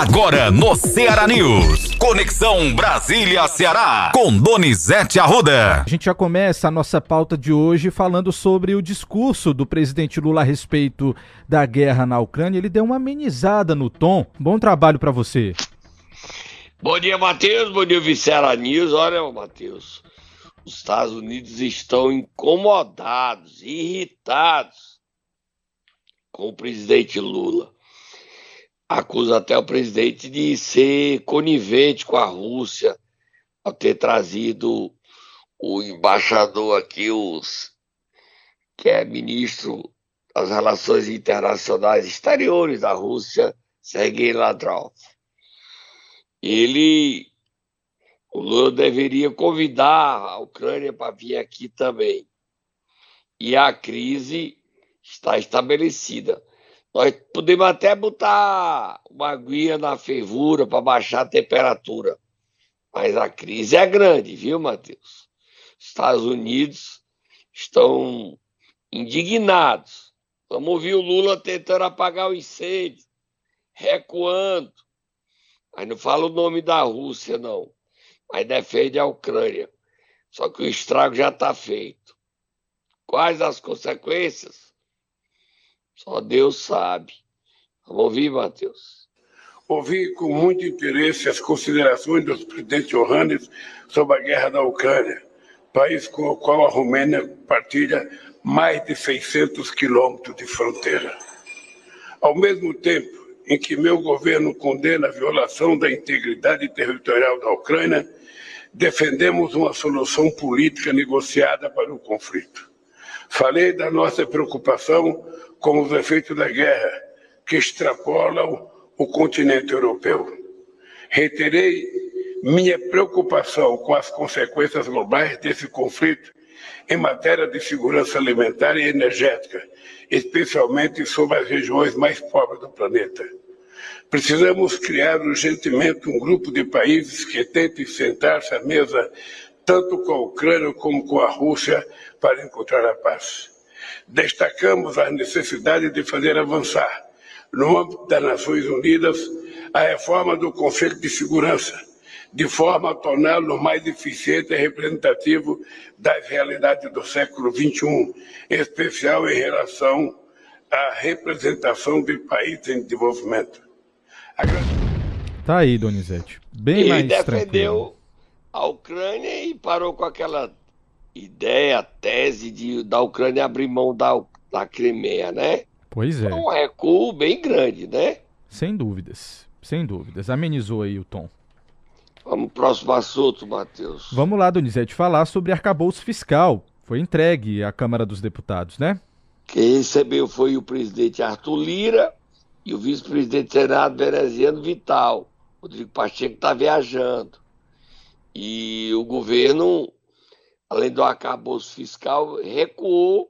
Agora no Ceará News. Conexão Brasília-Ceará. Com Donizete Arruda. A gente já começa a nossa pauta de hoje falando sobre o discurso do presidente Lula a respeito da guerra na Ucrânia. Ele deu uma amenizada no tom. Bom trabalho para você. Bom dia, Matheus. Bom dia, Vicera News. Olha, Matheus, os Estados Unidos estão incomodados, irritados com o presidente Lula. Acusa até o presidente de ser conivente com a Rússia ao ter trazido o embaixador aqui, os, que é ministro das Relações Internacionais Exteriores da Rússia, Sergei Lavrov ele, o Lula deveria convidar a Ucrânia para vir aqui também. E a crise está estabelecida. Nós podemos até botar uma aguinha na fervura para baixar a temperatura. Mas a crise é grande, viu, Matheus? Estados Unidos estão indignados. Vamos ouvir o Lula tentando apagar o incêndio, recuando. Aí não fala o nome da Rússia, não. Mas defende a Ucrânia. Só que o estrago já está feito. Quais as consequências? Só Deus sabe. Vamos ouvir, Matheus. Ouvi com muito interesse as considerações do presidente Johannes sobre a guerra da Ucrânia, país com o qual a Romênia partilha mais de 600 quilômetros de fronteira. Ao mesmo tempo, em que meu governo condena a violação da integridade territorial da Ucrânia, defendemos uma solução política negociada para o conflito. Falei da nossa preocupação com os efeitos da guerra, que extrapolam o continente europeu. Reiterei minha preocupação com as consequências globais desse conflito em matéria de segurança alimentar e energética, especialmente sobre as regiões mais pobres do planeta. Precisamos criar urgentemente um grupo de países que tentem sentar-se à mesa tanto com a Ucrânia como com a Rússia para encontrar a paz. Destacamos a necessidade de fazer avançar, no âmbito das Nações Unidas, a reforma do Conselho de Segurança, de forma a torná-lo mais eficiente e representativo das realidades do século XXI, em especial em relação à representação de países em desenvolvimento. Tá aí, Donizete. Bem Ele mais defendeu tranquilo. a Ucrânia e parou com aquela ideia, tese de da Ucrânia abrir mão da, da Crimeia, né? Pois é, É um recuo bem grande, né? sem dúvidas. Sem dúvidas. Amenizou aí o tom. Vamos pro próximo assunto, Matheus. Vamos lá, Donizete, falar sobre arcabouço fiscal. Foi entregue à Câmara dos Deputados, né? Quem recebeu foi o presidente Arthur Lira e o vice-presidente do Senado, Veneziano Vital. Rodrigo Pacheco está viajando. E o governo, além do arcabouço fiscal, recuou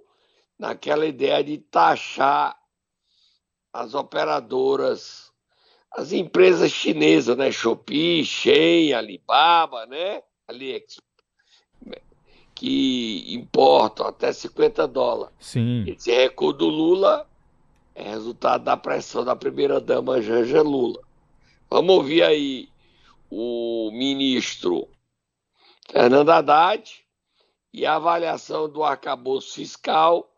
naquela ideia de taxar as operadoras, as empresas chinesas, né? Shopee, Shein, Alibaba, né? AliExpress, que importam até 50 dólares. Sim. Esse recuo do Lula é resultado da pressão da primeira-dama Janja Lula. Vamos ouvir aí o ministro Fernando Haddad e a avaliação do arcabouço fiscal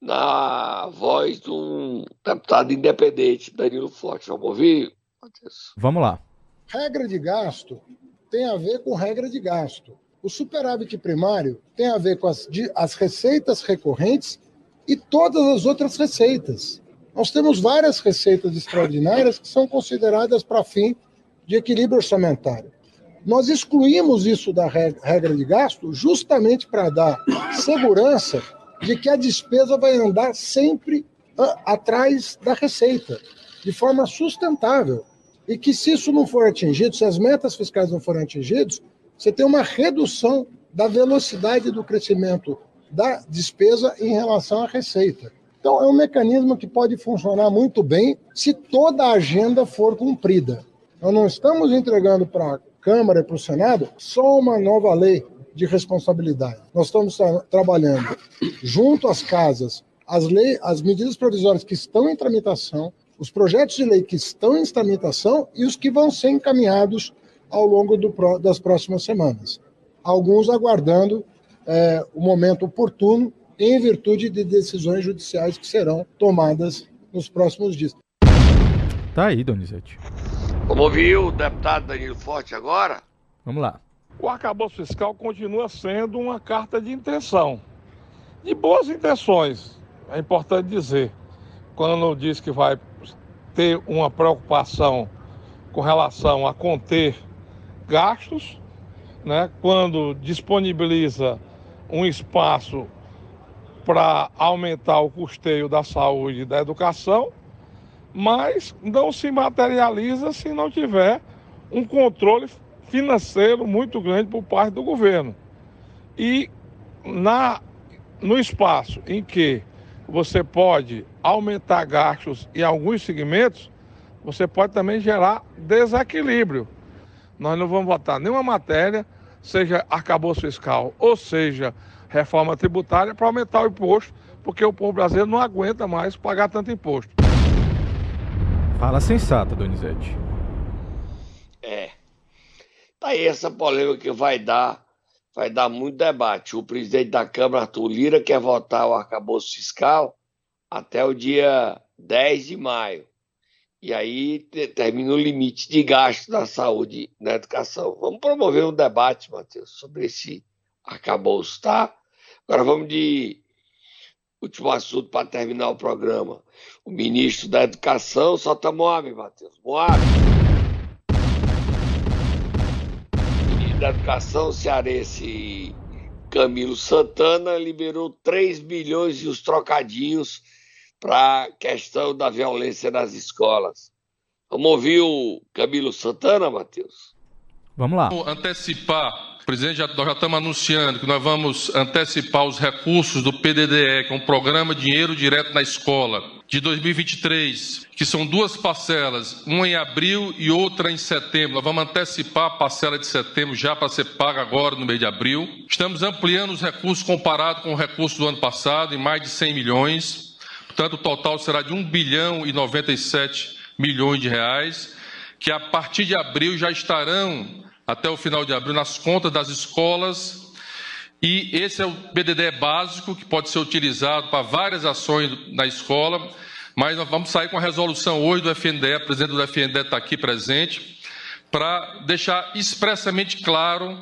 na voz de um deputado independente, Danilo Forte. Vamos ouvir, Matheus? Vamos lá. Regra de gasto tem a ver com regra de gasto. O superávit primário tem a ver com as, de- as receitas recorrentes e todas as outras receitas. Nós temos várias receitas extraordinárias que são consideradas para fim de equilíbrio orçamentário. Nós excluímos isso da re- regra de gasto justamente para dar segurança de que a despesa vai andar sempre atrás da receita, de forma sustentável. E que se isso não for atingido, se as metas fiscais não forem atingidas, você tem uma redução da velocidade do crescimento da despesa em relação à receita. Então, é um mecanismo que pode funcionar muito bem se toda a agenda for cumprida. Nós não estamos entregando para Câmara e para o Senado só uma nova lei de responsabilidade. Nós estamos tra trabalhando junto às casas as, leis, as medidas provisórias que estão em tramitação, os projetos de lei que estão em tramitação e os que vão ser encaminhados ao longo do, das próximas semanas. Alguns aguardando é, o momento oportuno em virtude de decisões judiciais que serão tomadas nos próximos dias. Tá aí, Donizete. Como ouviu o deputado Danilo Forte agora? Vamos lá. O arcabouço fiscal continua sendo uma carta de intenção. De boas intenções, é importante dizer. Quando diz que vai ter uma preocupação com relação a conter gastos, né? quando disponibiliza um espaço para aumentar o custeio da saúde e da educação, mas não se materializa se não tiver um controle financeiro muito grande por parte do governo. E na, no espaço em que você pode aumentar gastos em alguns segmentos, você pode também gerar desequilíbrio. Nós não vamos votar nenhuma matéria, seja arcabouço fiscal ou seja reforma tributária, para aumentar o imposto, porque o povo brasileiro não aguenta mais pagar tanto imposto. Fala sensata, Donizete. É. Tá aí essa polêmica que vai dar, vai dar muito debate. O presidente da Câmara, Arthur Lira, quer votar o arcabouço fiscal até o dia 10 de maio. E aí termina o limite de gasto da saúde na educação. Vamos promover um debate, Matheus, sobre esse arcabouço, tá? Agora vamos de último assunto para terminar o programa. O ministro da Educação solta Moab, Matheus. Moab. O ministro da Educação cearense Camilo Santana liberou 3 bilhões e os trocadinhos para a questão da violência nas escolas. Vamos ouvir o Camilo Santana, Matheus? Vamos lá. Vamos antecipar, presidente, já, nós já estamos anunciando que nós vamos antecipar os recursos do PDDE, que é um programa Dinheiro Direto na Escola, de 2023, que são duas parcelas, uma em abril e outra em setembro. Nós vamos antecipar a parcela de setembro já para ser paga agora no mês de abril. Estamos ampliando os recursos comparado com o recurso do ano passado, em mais de 100 milhões. Portanto, o total será de 1 bilhão e 97 milhões de reais, que a partir de abril já estarão, até o final de abril, nas contas das escolas. E esse é o BDD básico, que pode ser utilizado para várias ações na escola. Mas nós vamos sair com a resolução hoje do FNDE, o presidente do FNDE está aqui presente, para deixar expressamente claro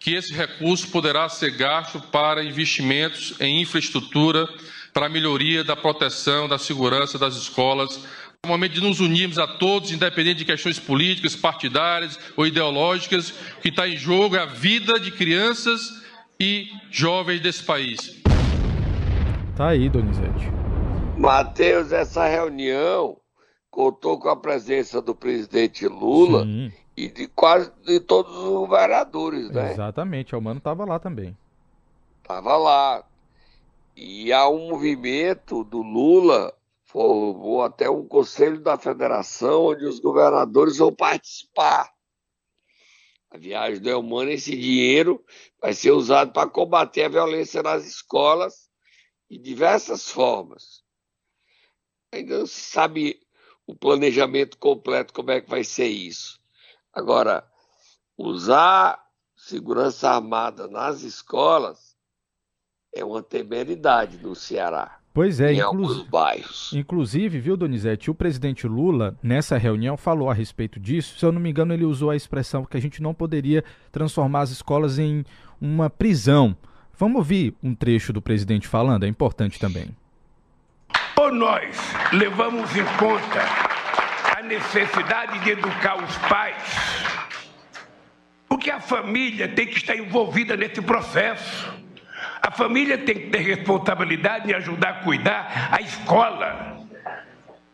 que esse recurso poderá ser gasto para investimentos em infraestrutura para melhoria da proteção, da segurança das escolas. É o momento de nos unirmos a todos, independente de questões políticas, partidárias ou ideológicas. O que está em jogo é a vida de crianças e jovens desse país. Tá aí, Donizete. Matheus, essa reunião contou com a presença do presidente Lula Sim. e de quase de todos os governadores, né? Exatamente, o Mano estava lá também. Estava lá. E há um movimento do Lula, formou até um conselho da federação, onde os governadores vão participar. A viagem do Elmano, esse dinheiro vai ser usado para combater a violência nas escolas de diversas formas. Ainda não se sabe o planejamento completo, como é que vai ser isso. Agora, usar segurança armada nas escolas é uma temeridade no Ceará. Pois é, em alguns bairros. Inclusive, viu, Donizete, o presidente Lula, nessa reunião, falou a respeito disso. Se eu não me engano, ele usou a expressão que a gente não poderia transformar as escolas em uma prisão. Vamos ouvir um trecho do presidente falando, é importante também. Ou nós levamos em conta a necessidade de educar os pais, porque a família tem que estar envolvida nesse processo. A família tem que ter responsabilidade em ajudar a cuidar a escola.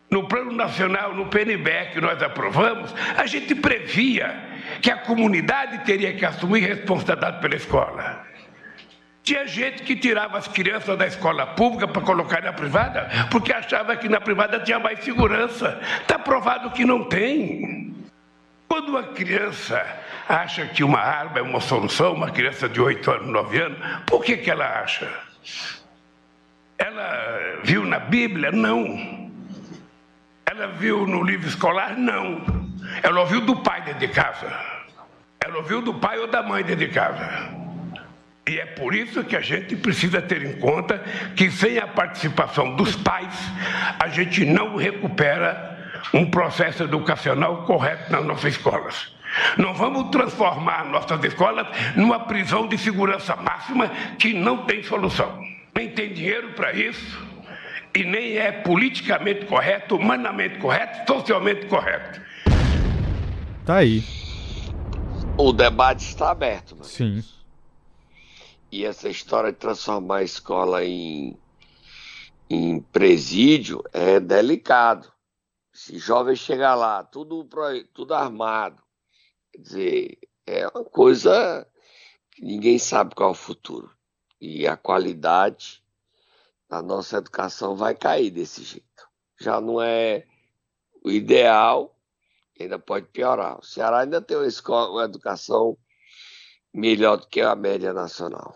No Plano Nacional, no PNB que nós aprovamos, a gente previa que a comunidade teria que assumir responsabilidade pela escola. Tinha gente que tirava as crianças da escola pública para colocar na privada, porque achava que na privada tinha mais segurança. Está provado que não tem. Quando uma criança acha que uma arma é uma solução, uma criança de 8 anos, 9 anos, por que, que ela acha? Ela viu na Bíblia? Não. Ela viu no livro escolar? Não. Ela ouviu do pai dentro de casa. Ela ouviu do pai ou da mãe dentro de casa. E é por isso que a gente precisa ter em conta que sem a participação dos pais, a gente não recupera um processo educacional correto nas nossas escolas. Não vamos transformar nossas escolas numa prisão de segurança máxima que não tem solução. Nem tem dinheiro para isso e nem é politicamente correto, humanamente correto, socialmente correto. Tá aí. O debate está aberto. Mas... Sim. E essa história de transformar a escola em, em presídio é delicado. Se jovem chegar lá, tudo, tudo armado, quer dizer, é uma coisa que ninguém sabe qual é o futuro. E a qualidade da nossa educação vai cair desse jeito. Já não é o ideal, ainda pode piorar. O Ceará ainda tem uma, escola, uma educação melhor do que a média nacional.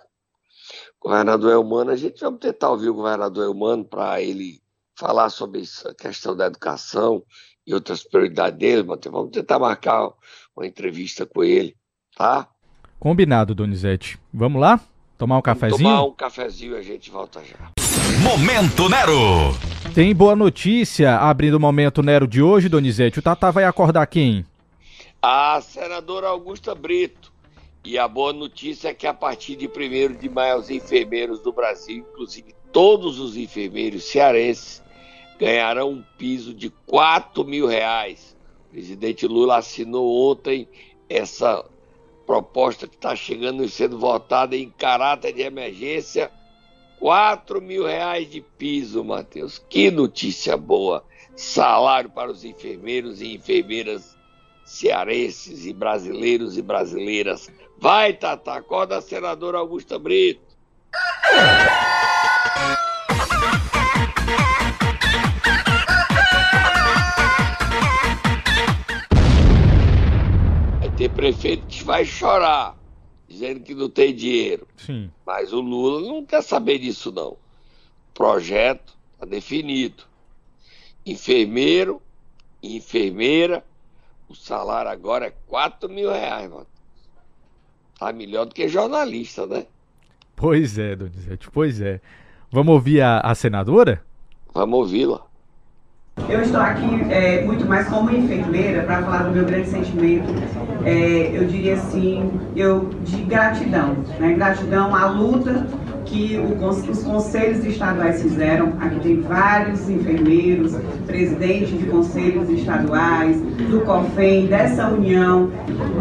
Governador Elmano, a gente vai tentar ouvir o governador Elmano para ele falar sobre a questão da educação e outras prioridades dele, mas vamos tentar marcar uma entrevista com ele, tá? Combinado, Donizete. Vamos lá? Tomar um cafezinho? Tomar um cafezinho e a gente volta já. Momento Nero! Tem boa notícia abrindo o Momento Nero de hoje, Donizete. O Tata vai acordar quem? A senadora Augusta Brito. E a boa notícia é que a partir de 1 de maio, os enfermeiros do Brasil, inclusive todos os enfermeiros cearenses, ganharão um piso de 4 mil reais. O presidente Lula assinou ontem essa proposta que está chegando e sendo votada em caráter de emergência. 4 mil reais de piso, Matheus. Que notícia boa! Salário para os enfermeiros e enfermeiras cearenses e brasileiros e brasileiras Vai, Tata, acorda a senadora Augusta Brito. Prefeito que vai chorar, dizendo que não tem dinheiro. Sim. Mas o Lula não quer saber disso, não. O projeto está definido. Enfermeiro, enfermeira, o salário agora é 4 mil reais, mano. Tá melhor do que jornalista, né? Pois é, Donizete, pois é. Vamos ouvir a, a senadora? Vamos ouvi-la. Eu estou aqui é, muito mais como enfermeira para falar do meu grande sentimento, é, eu diria assim, eu, de gratidão. Né? Gratidão à luta que o, os conselhos estaduais fizeram. Aqui tem vários enfermeiros, presidentes de conselhos estaduais, do COFEM, dessa união.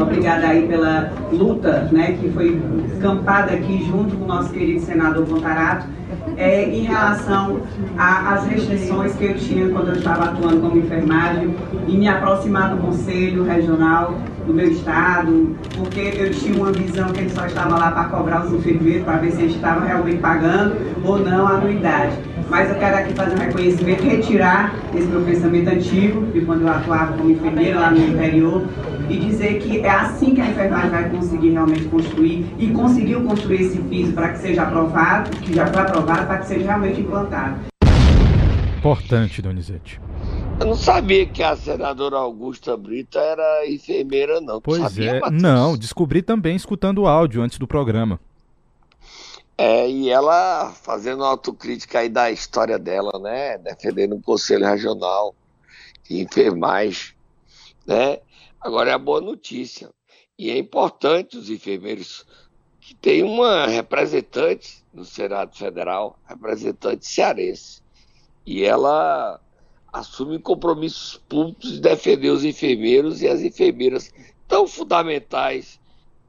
Obrigada aí pela luta né, que foi campada aqui junto com o nosso querido senador Montarato é, em relação às restrições que eu tinha quando eu estava atuando como enfermagem e me aproximar do conselho regional do meu estado, porque eu tinha uma visão que ele só estava lá para cobrar os enfermeiros, para ver se eles estavam realmente pagando ou não a anuidade. Mas eu quero aqui fazer um reconhecimento, retirar esse meu pensamento antigo, de quando eu atuava como enfermeira lá no interior, e dizer que é assim que a enfermagem vai conseguir realmente construir e conseguiu construir esse piso para que seja aprovado, que já foi aprovado, para que seja realmente implantado. Importante, Donizete. Eu não sabia que a senadora Augusta Brito era enfermeira, não. Pois sabia, é. Matheus? Não, descobri também escutando o áudio antes do programa. É, e ela fazendo autocrítica aí da história dela, né? Defendendo o Conselho Regional de Enfermagem, né? Agora é a boa notícia. E é importante os enfermeiros que tem uma representante no Senado Federal, representante cearense. E ela assume compromissos públicos de defender os enfermeiros e as enfermeiras tão fundamentais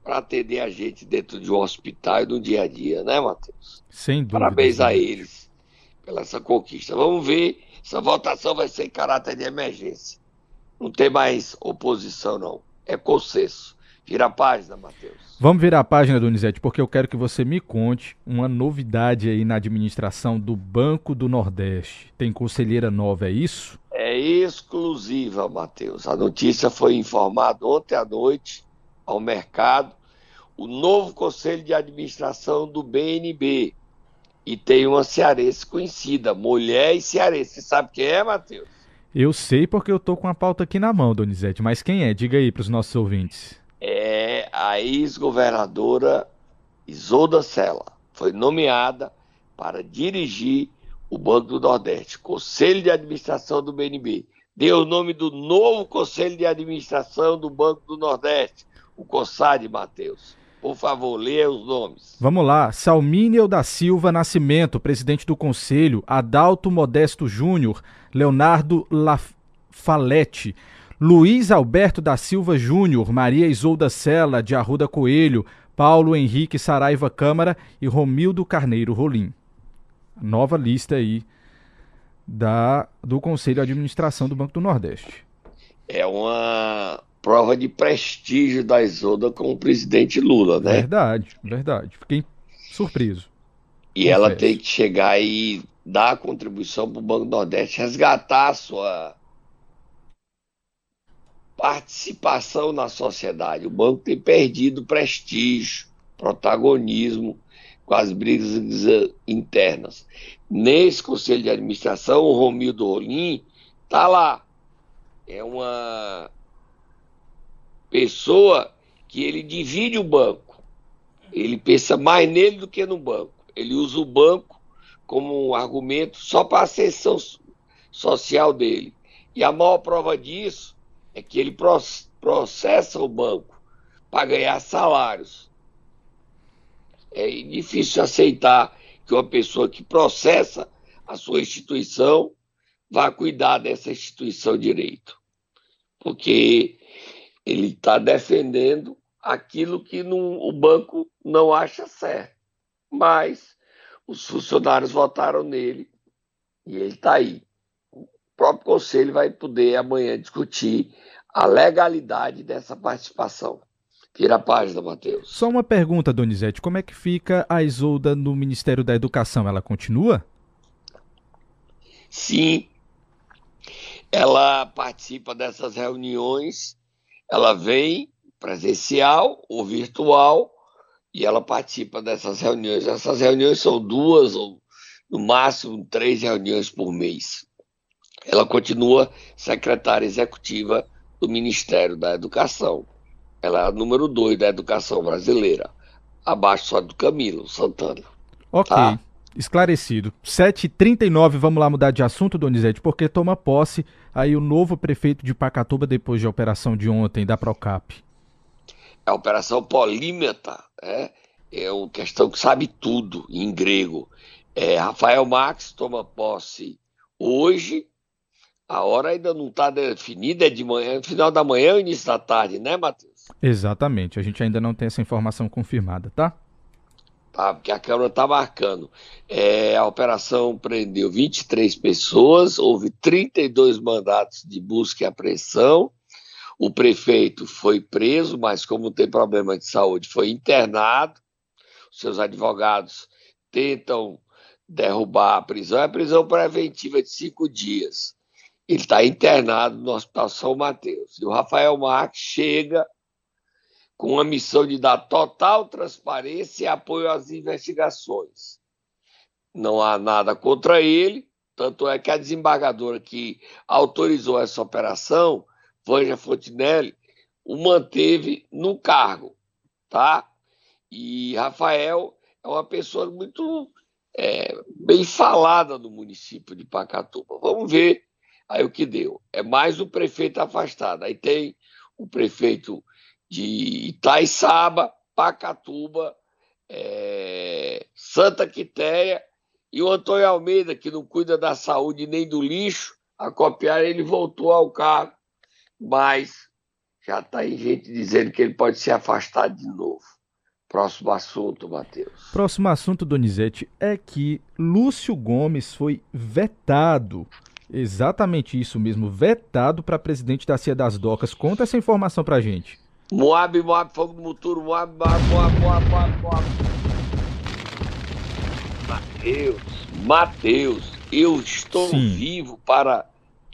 para atender a gente dentro de um hospital e no dia a dia, né, Matheus? Sem dúvida. Parabéns a eles pela essa conquista. Vamos ver, essa votação vai ser em caráter de emergência. Não tem mais oposição, não. É consenso. Vira a página, Matheus. Vamos virar a página, Donizete, porque eu quero que você me conte uma novidade aí na administração do Banco do Nordeste. Tem conselheira nova, é isso? É exclusiva, Matheus. A notícia foi informada ontem à noite ao mercado. O novo conselho de administração do BNB. E tem uma cearense conhecida, mulher e cearense. Você sabe quem é, Matheus? Eu sei porque eu tô com a pauta aqui na mão, Donizete, mas quem é? Diga aí para os nossos ouvintes. É a ex-governadora Isolda Sela. Foi nomeada para dirigir o Banco do Nordeste, Conselho de Administração do BNB. Deu o nome do novo Conselho de Administração do Banco do Nordeste, o COSAD, Matheus. Por favor, leia os nomes. Vamos lá. Salmínio da Silva Nascimento, presidente do Conselho. Adalto Modesto Júnior. Leonardo Lafalete. Luiz Alberto da Silva Júnior. Maria Isolda Sela, de Arruda Coelho. Paulo Henrique Saraiva Câmara e Romildo Carneiro Rolim. Nova lista aí da, do Conselho de Administração do Banco do Nordeste. É uma prova de prestígio da Isolda com o presidente Lula, né? Verdade, verdade. Fiquei surpreso. E Confesso. ela tem que chegar e dar a contribuição para o Banco do Nordeste, resgatar a sua participação na sociedade. O banco tem perdido prestígio, protagonismo com as brigas internas. Nesse conselho de administração, o Romildo Rolim está lá. É uma pessoa que ele divide o banco. Ele pensa mais nele do que no banco. Ele usa o banco como um argumento só para a ascensão social dele. E a maior prova disso é que ele processa o banco para ganhar salários. É difícil aceitar que uma pessoa que processa a sua instituição vá cuidar dessa instituição direito. Porque ele está defendendo aquilo que não, o banco não acha certo. Mas os funcionários votaram nele e ele está aí. O próprio conselho vai poder amanhã discutir a legalidade dessa participação. Tira a página, Matheus. Só uma pergunta, Donizete. Como é que fica a Isolda no Ministério da Educação? Ela continua? Sim. Ela participa dessas reuniões ela vem presencial ou virtual e ela participa dessas reuniões. Essas reuniões são duas ou no máximo três reuniões por mês. Ela continua secretária executiva do Ministério da Educação. Ela é a número dois da educação brasileira, abaixo só do Camilo Santana. Ok. Tá? Esclarecido. 7h39, vamos lá mudar de assunto, Donizete, porque toma posse aí o novo prefeito de Pacatuba depois da operação de ontem da Procap. É a operação polímeta, né? é uma questão que sabe tudo em grego. É, Rafael Max toma posse hoje, a hora ainda não está definida, é de manhã, final da manhã ou início da tarde, né, Matheus? Exatamente, a gente ainda não tem essa informação confirmada, tá? Tá? Porque a Câmara está marcando. É, a operação prendeu 23 pessoas, houve 32 mandatos de busca e apreensão. O prefeito foi preso, mas como tem problema de saúde, foi internado. Seus advogados tentam derrubar a prisão. É prisão preventiva de cinco dias. Ele está internado no Hospital São Mateus. E o Rafael Marques chega com a missão de dar total transparência e apoio às investigações. Não há nada contra ele, tanto é que a desembargadora que autorizou essa operação, Vanja Fontinelli, o manteve no cargo, tá? E Rafael é uma pessoa muito é, bem falada no município de Pacatuba. Vamos ver aí o que deu. É mais o prefeito afastado. Aí tem o prefeito de Itaiçaba, Pacatuba, é, Santa Quitéia e o Antônio Almeida, que não cuida da saúde nem do lixo, a copiar ele voltou ao cargo, mas já está aí gente dizendo que ele pode ser afastado de novo. Próximo assunto, Matheus. Próximo assunto, Donizete, é que Lúcio Gomes foi vetado. Exatamente isso mesmo, vetado para presidente da Cia das Docas. Conta essa informação para gente. Moab, Moab, fogo do Muturo, Moab, Moab, Moab, Moab, Moab, Moab. Mateus, Mateus, eu estou Sim. vivo para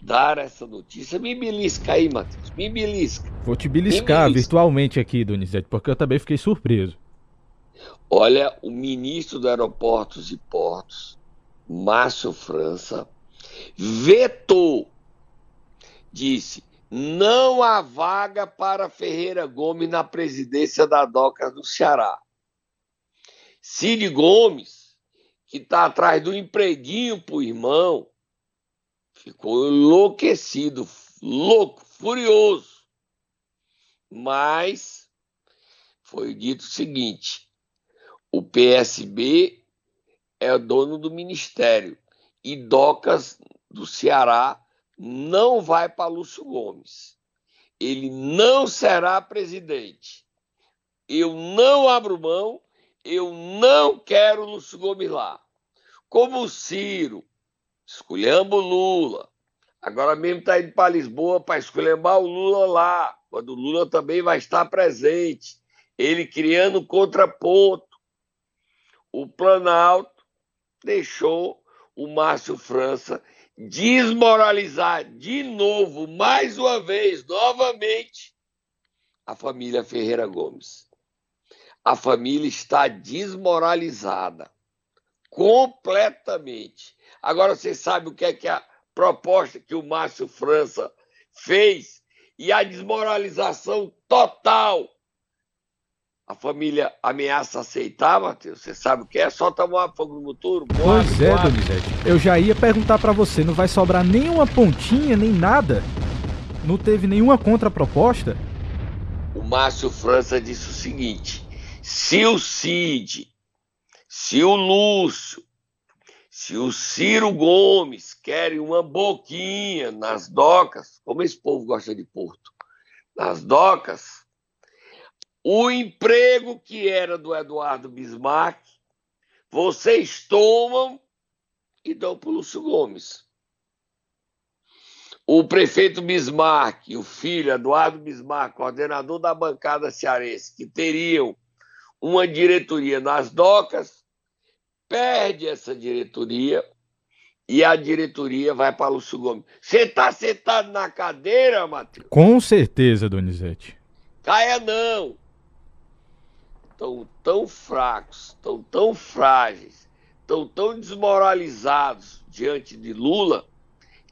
dar essa notícia. Me belisca aí, Matheus, me belisca. Vou te beliscar belisca. virtualmente aqui, Donizete, porque eu também fiquei surpreso. Olha, o ministro do Aeroportos e Portos, Márcio França, vetou disse: não há vaga para Ferreira Gomes na presidência da DOCA do Ceará. Cid Gomes, que está atrás do empreguinho para o irmão, ficou enlouquecido, louco, furioso. Mas foi dito o seguinte: o PSB é dono do ministério e Docas do Ceará não vai para Lúcio Gomes. Ele não será presidente. Eu não abro mão, eu não quero Lúcio Gomes lá. Como o Ciro, escolhendo o Lula, agora mesmo está indo para Lisboa para escolher o Lula lá, quando o Lula também vai estar presente, ele criando contraponto. O Planalto deixou o Márcio França desmoralizar de novo, mais uma vez, novamente, a família Ferreira Gomes. A família está desmoralizada completamente. Agora você sabe o que é que a proposta que o Márcio França fez e a desmoralização total a família ameaça aceitar, Matheus? Você sabe o que é? Só tomar fogo no motor? Pois é, Donizete. Eu já ia perguntar para você, não vai sobrar nenhuma pontinha, nem nada? Não teve nenhuma contraproposta? O Márcio França disse o seguinte: se o Cid, se o Lúcio, se o Ciro Gomes querem uma boquinha nas docas, como esse povo gosta de Porto, nas docas, o emprego que era do Eduardo Bismarck, vocês tomam e dão para o Lúcio Gomes. O prefeito Bismarck, o filho Eduardo Bismarck, coordenador da bancada cearense, que teriam uma diretoria nas docas, perde essa diretoria e a diretoria vai para Lúcio Gomes. Você está sentado na cadeira, Matheus? Com certeza, Donizete. Caia não estão tão fracos, estão tão frágeis, estão tão desmoralizados diante de Lula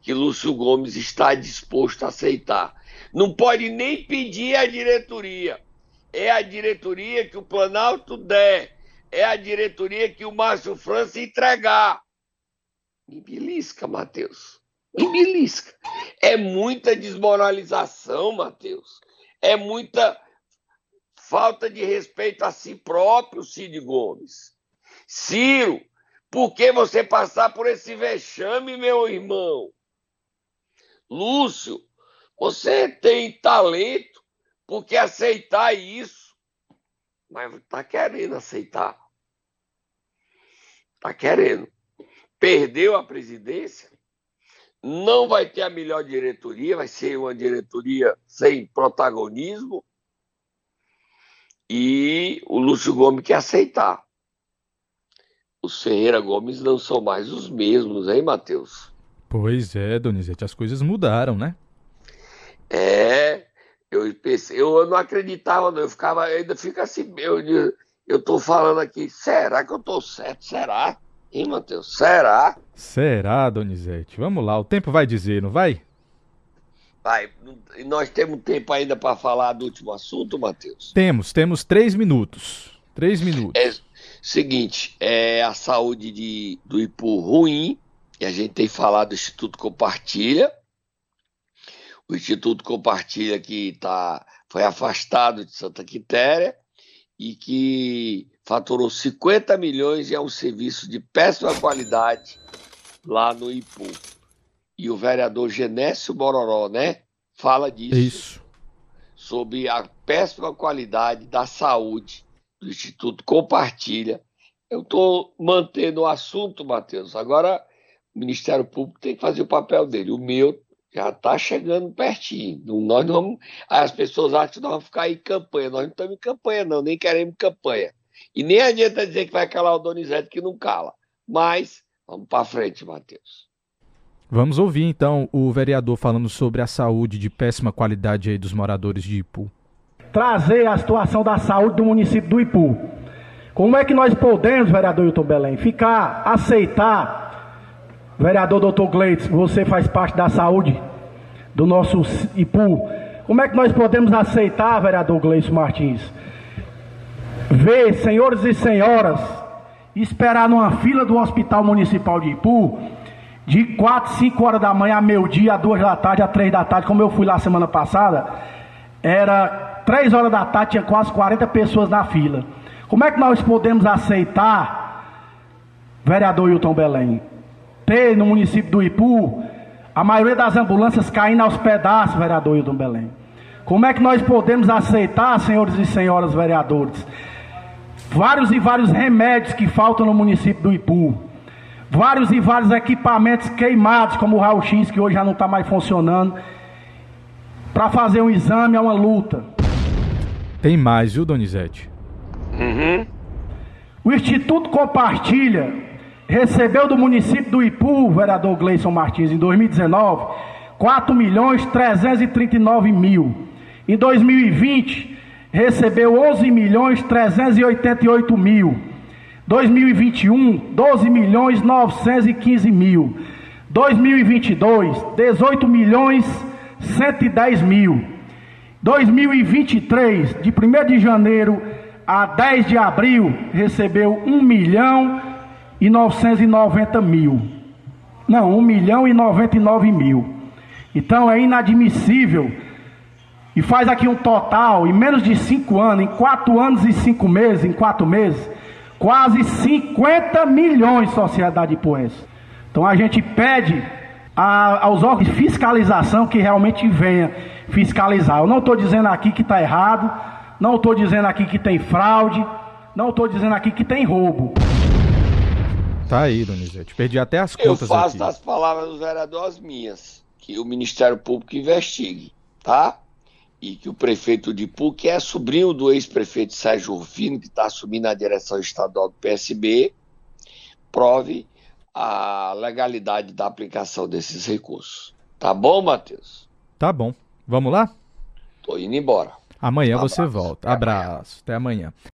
que Lúcio Gomes está disposto a aceitar. Não pode nem pedir a diretoria. É a diretoria que o Planalto der. É a diretoria que o Márcio França entregar. Me belisca, Matheus. Me belisca. É muita desmoralização, Matheus. É muita falta de respeito a si próprio, Cid Gomes. Ciro, por que você passar por esse vexame, meu irmão? Lúcio, você tem talento porque aceitar isso, mas está querendo aceitar. Está querendo. Perdeu a presidência, não vai ter a melhor diretoria, vai ser uma diretoria sem protagonismo e o Lúcio Gomes quer aceitar. Os Ferreira Gomes não são mais os mesmos, hein, Matheus? Pois é, Donizete, as coisas mudaram, né? É, eu pensei, eu não acreditava, não. Eu ficava, ainda fica assim, eu, eu tô falando aqui, será que eu tô certo? Será? Hein, Matheus? Será? Será, Donizete? Vamos lá, o tempo vai dizer, não vai? Vai, nós temos tempo ainda para falar do último assunto, Matheus? Temos, temos três minutos. Três minutos. É seguinte, é a saúde de, do Ipu ruim, e a gente tem falado do Instituto Compartilha. O Instituto Compartilha que tá, foi afastado de Santa Quitéria e que faturou 50 milhões e é um serviço de péssima qualidade lá no Ipu e o vereador Genésio Bororó, né, fala disso. Isso. Sobre a péssima qualidade da saúde do Instituto Compartilha. Eu estou mantendo o assunto, Matheus. Agora, o Ministério Público tem que fazer o papel dele. O meu já está chegando pertinho. Nós não vamos, as pessoas acham que nós vamos ficar em campanha. Nós não estamos em campanha, não, nem queremos campanha. E nem adianta dizer que vai calar o Donizete, que não cala. Mas vamos para frente, Matheus. Vamos ouvir então o vereador falando sobre a saúde de péssima qualidade dos moradores de Ipu. Trazer a situação da saúde do município do Ipu. Como é que nós podemos, vereador Hilton Belém, ficar, aceitar, vereador doutor Gleitz, você faz parte da saúde do nosso IPU. Como é que nós podemos aceitar, vereador Gleison Martins, ver senhores e senhoras esperar numa fila do Hospital Municipal de Ipu de 4, 5 horas da manhã a meio dia, a 2 da tarde, a 3 da tarde, como eu fui lá semana passada, era 3 horas da tarde, tinha quase 40 pessoas na fila. Como é que nós podemos aceitar, vereador Hilton Belém, ter no município do Ipu a maioria das ambulâncias caindo aos pedaços, vereador Hilton Belém? Como é que nós podemos aceitar, senhores e senhoras vereadores, vários e vários remédios que faltam no município do Ipu, vários e vários equipamentos queimados, como o raio-x, que hoje já não está mais funcionando, para fazer um exame é uma luta. Tem mais, viu, Donizete? Uhum. O Instituto Compartilha recebeu do município do Ipu, vereador Gleison Martins, em 2019, 4 milhões 339 mil. Em 2020, recebeu 11 milhões 388 mil. 2021, 12 milhões 915 mil. 2022, 18 milhões 110 mil. 2023, de 1 de janeiro a 10 de abril, recebeu 1 milhão e 990 mil. Não, 1 milhão e 99 mil. Então é inadmissível e faz aqui um total, em menos de cinco anos, em quatro anos e cinco meses, em quatro meses, quase 50 milhões de sociedade poense. Então a gente pede a, aos órgãos de fiscalização que realmente venha fiscalizar. Eu não estou dizendo aqui que está errado, não estou dizendo aqui que tem fraude, não estou dizendo aqui que tem roubo. Tá aí, Donizete. Perdi até as contas Eu faço aqui. das palavras dos vereadores minhas, que o Ministério Público investigue, tá? E que o prefeito de que é sobrinho do ex-prefeito Sérgio Rufino, que está assumindo a direção estadual do PSB, prove a legalidade da aplicação desses recursos. Tá bom, Matheus? Tá bom. Vamos lá? Tô indo embora. Amanhã Um você volta. Até amanhã. Abraço. Até amanhã.